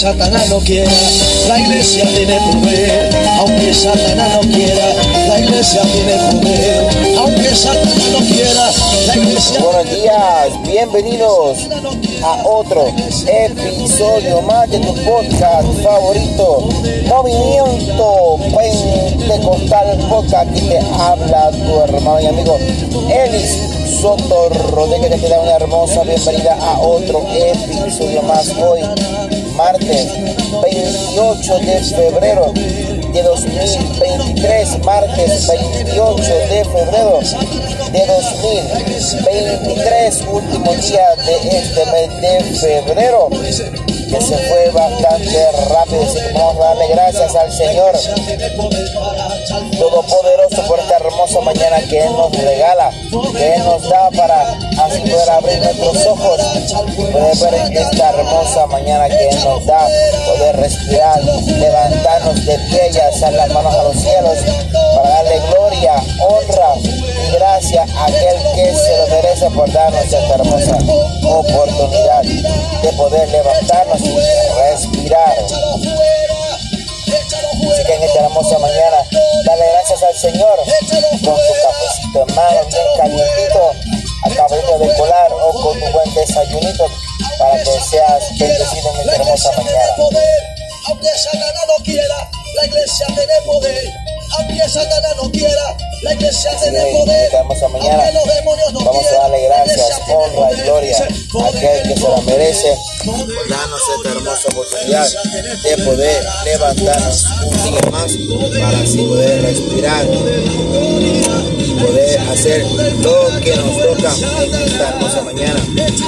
Satanás no quiera, la iglesia tiene poder, aunque Satanás no quiera, la iglesia tiene poder, aunque Satanás no quiera, la iglesia Buenos días, bienvenidos a otro episodio más de tu podcast favorito, Movimiento Pentecostal Podcast, que te habla tu hermano y amigo Elis Soto Rodríguez, que te da una hermosa bienvenida a otro episodio más. Hoy, martes 28 de febrero de 2023, martes 28 de febrero de 2023, último día de este mes de febrero, que se fue bastante rápido, así que vamos a darle gracias al Señor Todopoderoso por esta hermosa mañana que Él nos regala, que Él nos da para así poder abrir nuestros ojos, poder ver esta hermosa mañana que Él nos da, poder respirar, levantarnos de pie y alzar las manos a los cielos para darle gloria, honra y gracia a aquel que se lo merece por darnos esta hermosa oportunidad de poder levantarnos y respirar. Así que en esta hermosa mañana, dale gracias al Señor con tu cafecito en mano, bien calientito, acabadito de colar o con tu buen desayunito para que seas bendecido en esta hermosa mañana. Aunque Satanás no quiera, la iglesia tiene poder. Aunque Satanás no quiera, la iglesia tiene poder. esta mañana Aunque los demonios no vamos a darle gracias, honra y gloria aquel que se la merece. Por darnos esta hermosa oportunidad de poder levantarnos un día más para así poder respirar y poder hacer lo que nos toca en esta hermosa mañana,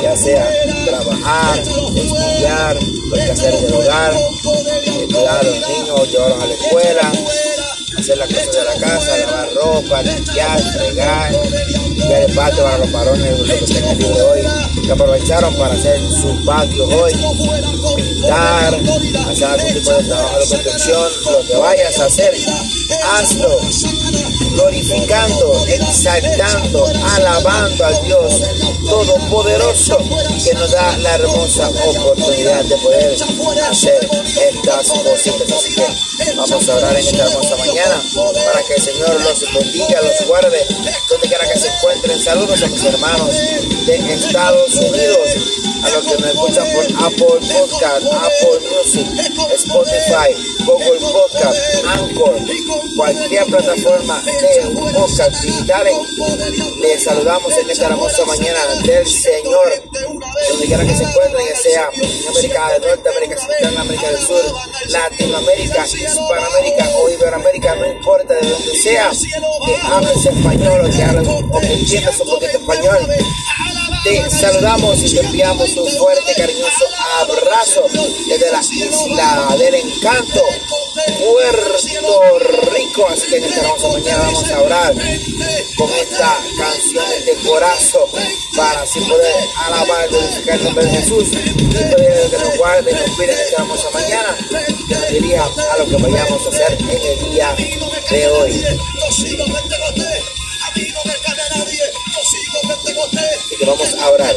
ya sea trabajar, estudiar, lo que hacer del hogar, cuidar a los niños, llevarlos a la escuela, hacer las cosas de la casa, lavar ropa, limpiar, fregar, limpiar el patio para los varones los que tengan libre hoy, que aprovecharon para hacer sus patios hoy, pintar, hacer algún tipo de trabajo de construcción, lo que vayas a hacer, hazlo glorificando, exaltando, alabando al Dios Todopoderoso que nos da la hermosa oportunidad de poder hacer estas cositas. Así que vamos a orar en esta hermosa mañana para que el Señor los bendiga, los guarde, donde quiera que se encuentren. Saludos a mis hermanos de Estados Unidos, a los que me escuchan por Apple Podcast, Apple Music, Spotify, Google Podcast, Anchor, cualquier plataforma de podcast digitales. Les saludamos en esta hermosa mañana del Señor, donde quiera que se encuentren, ya sea en América del Norte, América Central, América del Sur, Latinoamérica, Hispanoamérica o Iberoamérica, no importa de donde sea, que hables español o que hables o que entiendas un poquito español. Te saludamos y te enviamos un fuerte, cariñoso abrazo desde la isla del encanto, Puerto Rico. Así que en esta hermosa mañana vamos a orar con esta canción de corazón para así poder alabar y glorificar el nombre de Jesús y que nos guarde y nos cuide en esta hermosa mañana que nos dirija a lo que vayamos a hacer en el día de hoy. Que vamos a orar.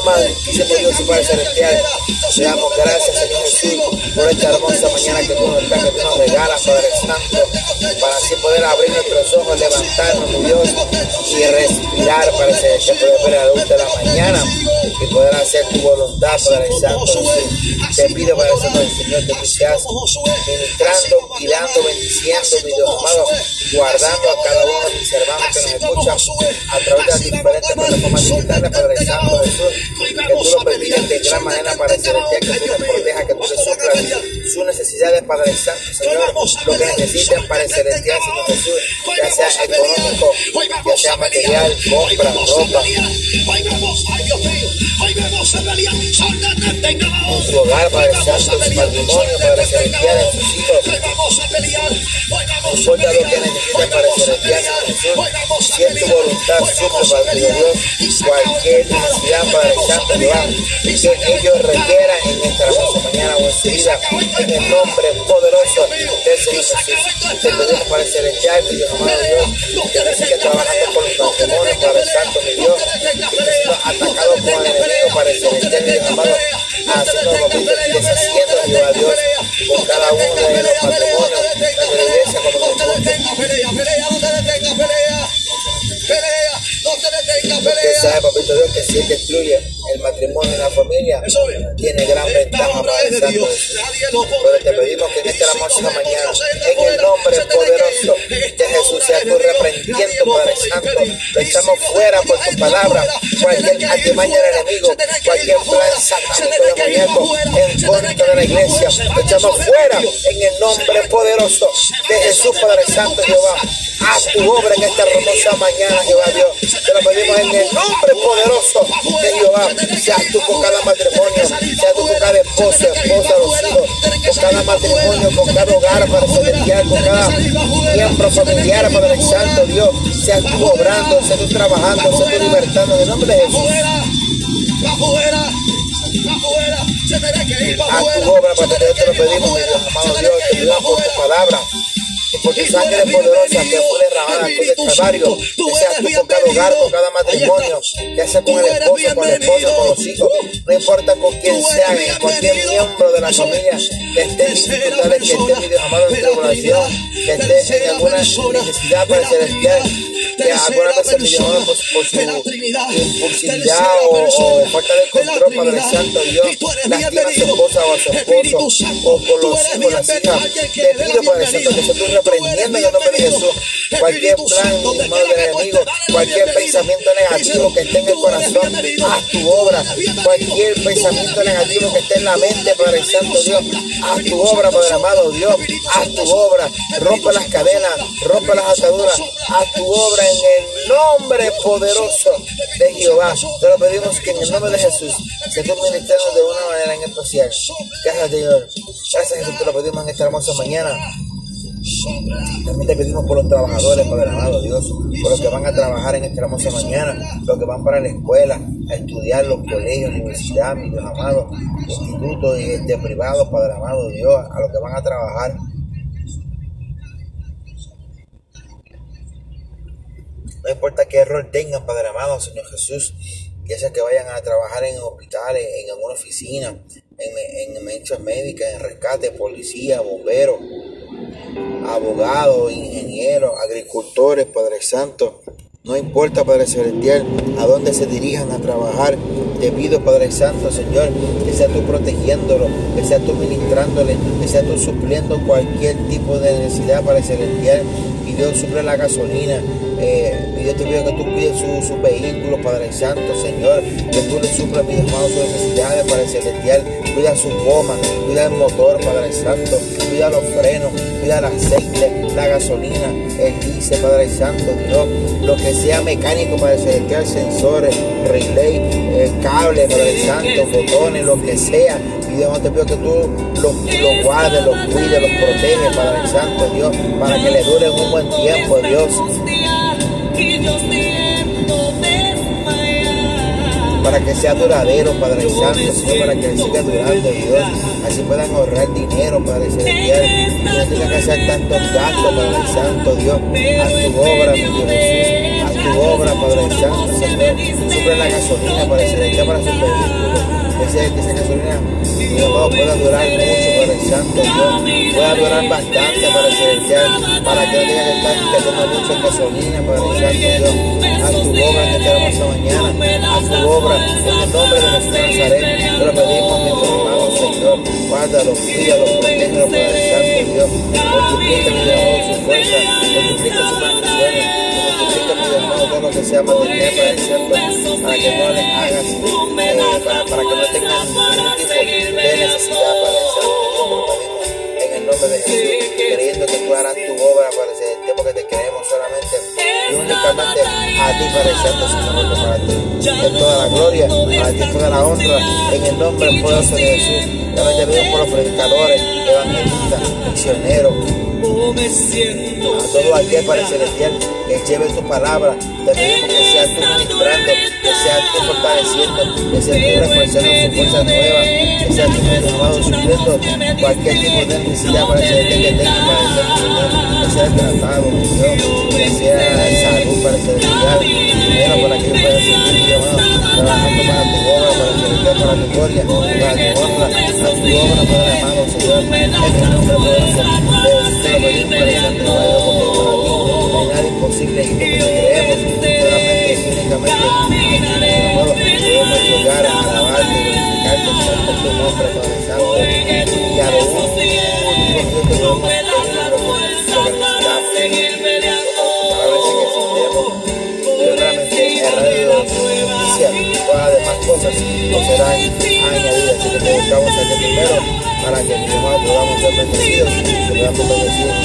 Amadísimo Dios y Padre Celestial, te damos gracias, Señor Jesús, por esta hermosa mañana que tú nos das, que tú nos regalas, Padre Santo, para así poder abrir nuestros ojos, levantarnos, mi Dios, y respirar, Padre Celestial, poder ver a la luz de la mañana y poder hacer tu voluntad, Padre Santo. Jesús. Te pido, Padre Santo, Señor, que tú seas ministrando, guiando, bendiciendo, mi Dios amado, guardando a cada uno de mis hermanos que nos escuchan a través de las diferentes plataformas digitales, Padre Santo Jesús, que tú lo permitas de gran manera para celestial, que tú les protejas, que tú les suplas sus necesidades, Padre Santo, Señor, lo que necesiten para celestial, Señor Jesús, ya sea económico, ya sea material, compra, ropa, en su hogar, Padre Santo, su matrimonio, Padre Celestial, en sus hijos, importa lo que necesiten para celestial, Jesús, si estar siempre para de Dios cualquier necesidad, Padre Santo, Dios, que ellos requieran en esta hermosa mañana o en su vida en el nombre poderoso del Señor Jesús. Te pedimos, Padre Celestial, Dios amado Dios, que te sigas trabajando con los demonios, el Santo, mi Dios, que te atacado con el enemigo, Padre Celestial, Dios amado, haciendo lo que te estás haciendo, Dios, a Dios, con cada uno de los patrimonio amado, así nos lo el matrimonio y la familia tiene gran ventaja para el Santo Pero te pedimos que en esta hermosa mañana, en el nombre poderoso de Jesús, sea tú reprendiendo, Padre Santo, lo echamos fuera por tu palabra, cualquier artimaña del enemigo, cualquier plan satánico demoníaco en contra de la iglesia, lo echamos fuera en el nombre poderoso de Jesús, Padre Santo Jehová. Haz tu obra en esta hermosa mañana, Jehová Dios. Te lo pedimos en el nombre poderoso de Jehová. Seas tú con cada matrimonio, seas tú con cada esposa, esposa, los hijos, con cada matrimonio, con cada hogar para celestial, con cada miembro familiar, Padre Santo Dios. Seas tú obrando, seas tú trabajando, seas tú libertando en el nombre de Jesús. Haz tu obra, Padre te lo pedimos, amado Dios, te por tu palabra por tu sangre poderosa que fue derramada con el Calvario, que sea tú con cada hogar, con cada matrimonio, que sea con el esposo, con la esposa, con los hijos, no importa con quién sea, cualquier miembro de la familia que esté en dificultades, que esté mi Dios amado en tribulación, que esté en alguna necesidad para el celestial, que impulsividad o, o falta de control, Padre Santo Dios, lastima a su esposa o a su esposo, o con los hijos, las hijas, te pido, Padre Santo, que tú reprendiendo en el nombre de Jesús. Cualquier plan, hermano del enemigo, cualquier pensamiento negativo que esté en el corazón, haz tu obra, cualquier pensamiento negativo que esté en la mente, Padre Santo Dios, haz tu obra, Padre amado Dios, haz tu obra, rompe las cadenas, rompe las ataduras, haz tu obra en el nombre poderoso de Jehová. Te lo pedimos que en el nombre de Jesús se esté ministrando de una manera en especial. Gracias, Señor. Gracias, Jesús, te lo pedimos en esta hermosa mañana. También te pedimos por los trabajadores, Padre amado Dios, por los que van a trabajar en esta hermosa mañana, los que van para la escuela, a estudiar los colegios, universidad, mi Dios amado, institutos de privados, Padre amado Dios, a los que van a trabajar. No importa qué error tengan, Padre amado, Señor Jesús, ya sea que vayan a trabajar en hospitales, en alguna oficina, en, en médicas, en rescate, policía, bomberos, abogados, ingenieros, agricultores, Padre Santo. No importa, Padre Celestial, a dónde se dirijan a trabajar. Te pido, Padre Santo, Señor, que sea tú protegiéndolo, que sea tú ministrándole, que sea tú supliendo cualquier tipo de necesidad, Padre Celestial. Y Dios suple la gasolina, eh, y Dios te pido que tú cuides su, su, vehículo, Padre Santo, Señor, que tú le suplas, mis hermanos, sus necesidades, Padre Celestial, cuida su goma, cuida el motor, Padre Santo, cuida los frenos, cuida el aceite, la gasolina, el dice, Padre Santo, Dios, lo que sea mecánico, Padre Celestial, sensores, relay, eh, cable, Padre Santo, botones, lo que sea, y Dios te pido que tú los, los guardes, los cuides, los proteges, Padre Santo, Dios, para que le dure un buen tiempo, Dios para que sea duradero, Padre Santo, Señor, para que siga durando, Dios. Así puedan ahorrar dinero, Padre Celestial. Y no tenga que hacer tantos gastos, Padre Santo, Dios. Haz tu obra, mi Dios Jesús. Haz tu obra, Padre Santo, Señor. Suple la gasolina, Padre Celestial, para su vehículo. Que esa, que esa gasolina, amado, pueda durar mucho, Padre Santo, Dios. Pueda durar bastante, Padre Celestial. Para que no tenga que estar gastando mucho en gasolina, Padre Santo, Dios. Haz tu obra esta hermosa mañana. Haz tu obra en el nombre de Jesús Nazaret, te lo pedimos, mi amado Señor. Guárdalo, cuídalo, protégelo, Padre Santo Dios. Multiplica, mi amado, su fuerza, multiplica sus bendiciones, sea material, Padre Santo, para que no le hagas, eh, para, para que no tengan ningún tipo de necesidad, lo pedimos en el nombre de Jesús, creyendo que tú harás tu obra, Padre Celestial, porque te creemos solamente y únicamente a ti, Padre Santo, Señor, para ti en toda la gloria, a ti toda la honra, en el nombre poderoso de Jesús. También te por los predicadores, evangelistas, misioneros, a todo aquel Padre Celestial que lleve tu palabra. Te pedimos que seas tú ministrando, que seas tú fortaleciendo, que seas tú reforzando su fuerza nueva, que seas tú renovado, supliendo cualquier tipo de necesidad para Celestial que tenga para el Señor, que sea tratado, Dios, que sea salud para Celestial, dinero para que pueda sentir llamado, trabajando para tu obra, para Celestial, para tu gloria, para tu honra, a tu obra, Padre amado, Señor, en el nombre poderoso de nada imposible y porque te creemos, solamente y únicamente, podemos llegar tu nombre, Padre Santo. Y a lo único que podemos pedir lo que lo que que las demás cosas nos serán añadidas. Así que te buscamos aquí primero para que hermano podamos ser bendecidos, que bendecir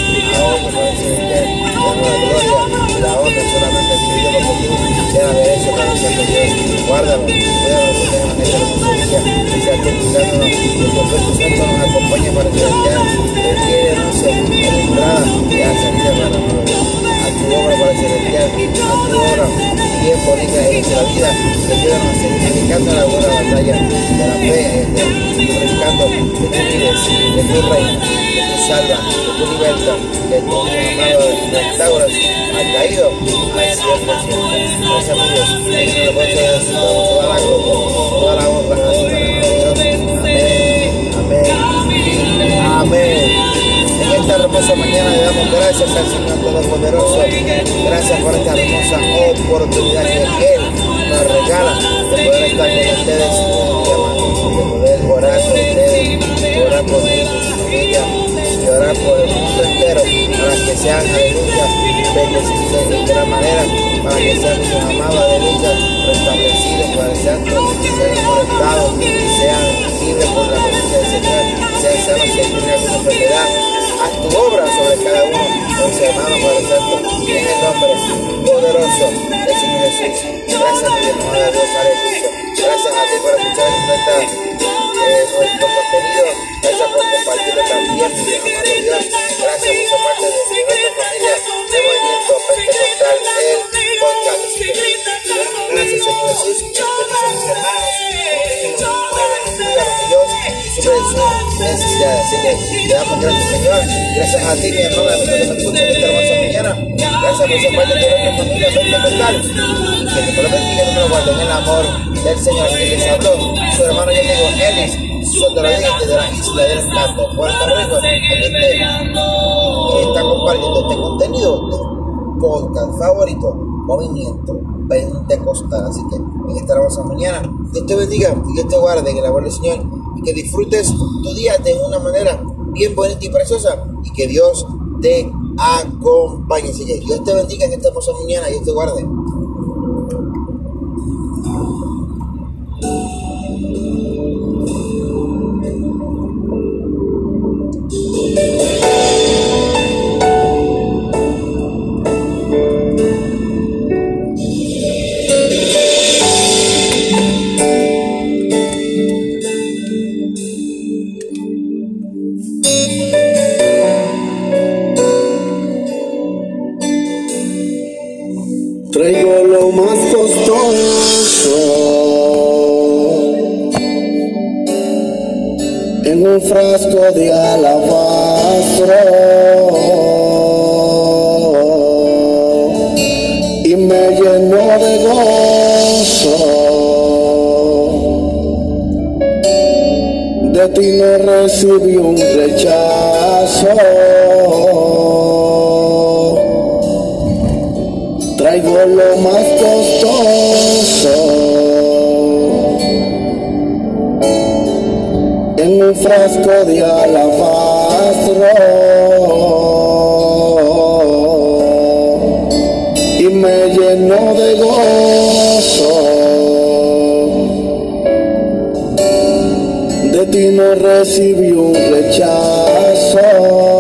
la gloria y la honra solamente a ti, Dios, porque tú la mereces, para Dios. Guárdalo, cuídalo, protégenos en esta día, y sea que cuidándonos, y el Santo nos acompañe para que ya Él quiere, no sé, a la entrada y la salida para nosotros. Tu obra para celestial, a tu obra bien bonita en nuestra vida, que ayúdanos a seguir dedicando la buena batalla de la fe, de predicando que tú vives, que tú reinas, que tú salvas, que tú libertas, que tú, amado, restauras al caído al 100%. Gracias a Dios, en el nombre de Jesús, toda la gloria, esta hermosa mañana le damos gracias al Señor Todopoderoso. Gracias por esta hermosa oportunidad que Él nos regala de poder estar con ustedes un día de poder orar por ustedes, orar por su familia y orar por el mundo entero para que sean, aleluya, bendecidos de gran manera, para que sean sus amados, aleluya, restablecidos el Santo, sean molestados, sean libres por la presencia del Señor, sean sanos si tienen alguna enfermedad tu obra sobre cada uno de los hermanos, Padre Santo, en el nombre poderoso del Señor Jesús. Gracias a ti, hermano de Dios, aleluya. Gracias a ti por escuchar nuestra, eh, nuestro contenido. Gracias por compartirlo también, mi Dios. Gracias por ser parte de nuestra familia de Movimiento Pentecostal, el podcast. Gracias, Señor Jesús. A mis su necesidad. Así que le damos gracias, Señor. Gracias a ti, mi hermana, que me escucha en esta hermosa mañana. Gracias por ser parte de nuestra familia pentecostal. Que te bendiga y nos guarde en el amor del Señor. Que les habló su hermano y amigo Ellis Sotoradín de la isla del Encanto, Puerto Rico. Aquí te está compartiendo este contenido, tu podcast favorito, Movimiento Pentecostal. Así que en esta hermosa mañana, Dios te bendiga y Dios te guarde en el amor del Señor y que disfrutes tu día de una manera bien bonita y preciosa y que Dios te acompañe. Que Dios te bendiga en esta hermosa mañana y Dios te guarde. De ti no recibí un rechazo. traigo lo más costoso en un frasco de alabastro y me llenó de gozo. Ti no recibí un rechazo.